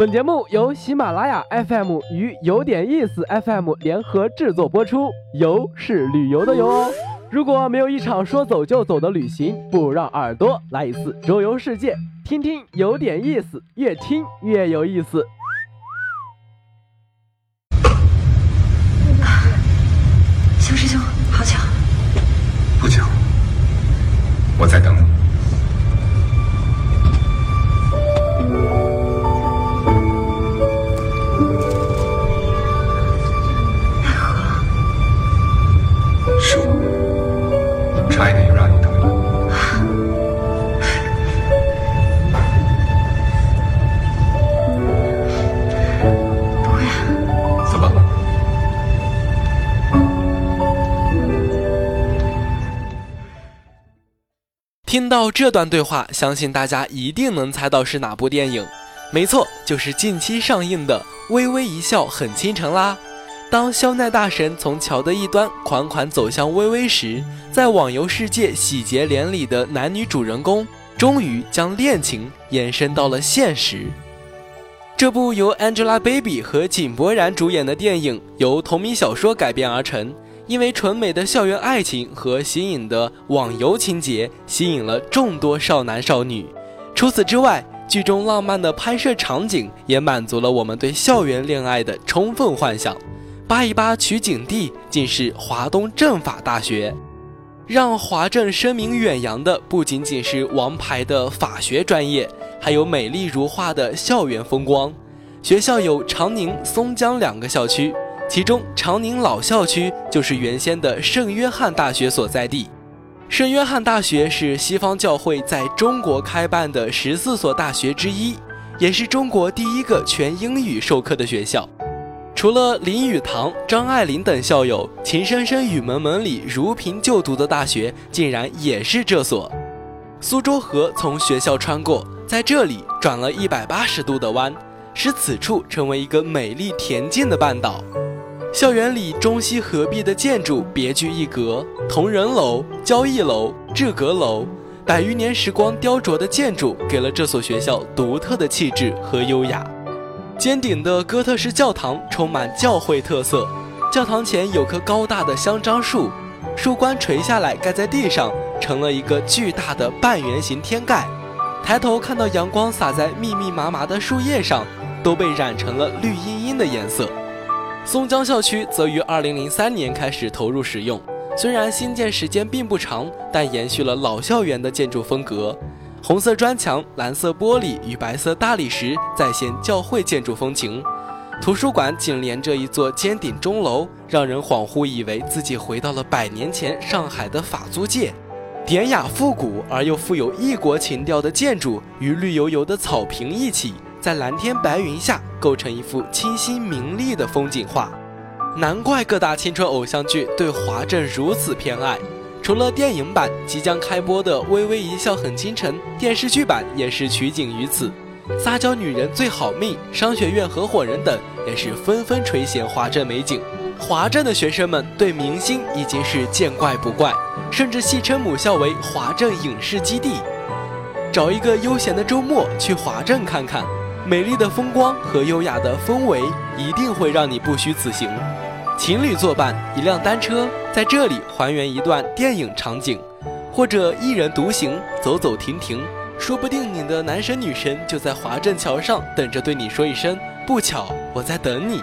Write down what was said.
本节目由喜马拉雅 FM 与有点意思 FM 联合制作播出，游是旅游的游哦。如果没有一场说走就走的旅行，不如让耳朵来一次周游世界，听听有点意思，越听越有意思。肖师兄，好巧。不巧，我在等听到这段对话，相信大家一定能猜到是哪部电影。没错，就是近期上映的《微微一笑很倾城》啦。当肖奈大神从桥的一端款款走向微微时，在网游世界喜结连理的男女主人公，终于将恋情延伸到了现实。这部由 Angelababy 和井柏然主演的电影，由同名小说改编而成。因为纯美的校园爱情和新颖的网游情节，吸引了众多少男少女。除此之外，剧中浪漫的拍摄场景也满足了我们对校园恋爱的充分幻想。扒一扒取景地竟是华东政法大学，让华政声名远扬的不仅仅是王牌的法学专业，还有美丽如画的校园风光。学校有长宁、松江两个校区。其中，长宁老校区就是原先的圣约翰大学所在地。圣约翰大学是西方教会在中国开办的十四所大学之一，也是中国第一个全英语授课的学校。除了林语堂、张爱玲等校友，秦升升、雨蒙蒙里如萍就读的大学，竟然也是这所。苏州河从学校穿过，在这里转了一百八十度的弯，使此处成为一个美丽恬静的半岛。校园里中西合璧的建筑别具一格，同仁楼、交易楼、志阁楼，百余年时光雕琢的建筑，给了这所学校独特的气质和优雅。尖顶的哥特式教堂充满教会特色，教堂前有棵高大的香樟树，树冠垂下来盖在地上，成了一个巨大的半圆形天盖。抬头看到阳光洒在密密麻麻的树叶上，都被染成了绿茵茵的颜色。松江校区则于2003年开始投入使用，虽然新建时间并不长，但延续了老校园的建筑风格。红色砖墙、蓝色玻璃与白色大理石再现教会建筑风情。图书馆紧连着一座尖顶钟楼，让人恍惚以为自己回到了百年前上海的法租界。典雅复古而又富有异国情调的建筑，与绿油油的草坪一起。在蓝天白云下构成一幅清新明丽的风景画，难怪各大青春偶像剧对华政如此偏爱。除了电影版即将开播的《微微一笑很倾城》，电视剧版也是取景于此。撒娇女人最好命、商学院合伙人等也是纷纷垂涎华政美景。华政的学生们对明星已经是见怪不怪，甚至戏称母校为华政影视基地。找一个悠闲的周末去华政看看。美丽的风光和优雅的氛围一定会让你不虚此行。情侣作伴，一辆单车，在这里还原一段电影场景，或者一人独行，走走停停，说不定你的男神女神就在华镇桥上等着对你说一声“不巧，我在等你”。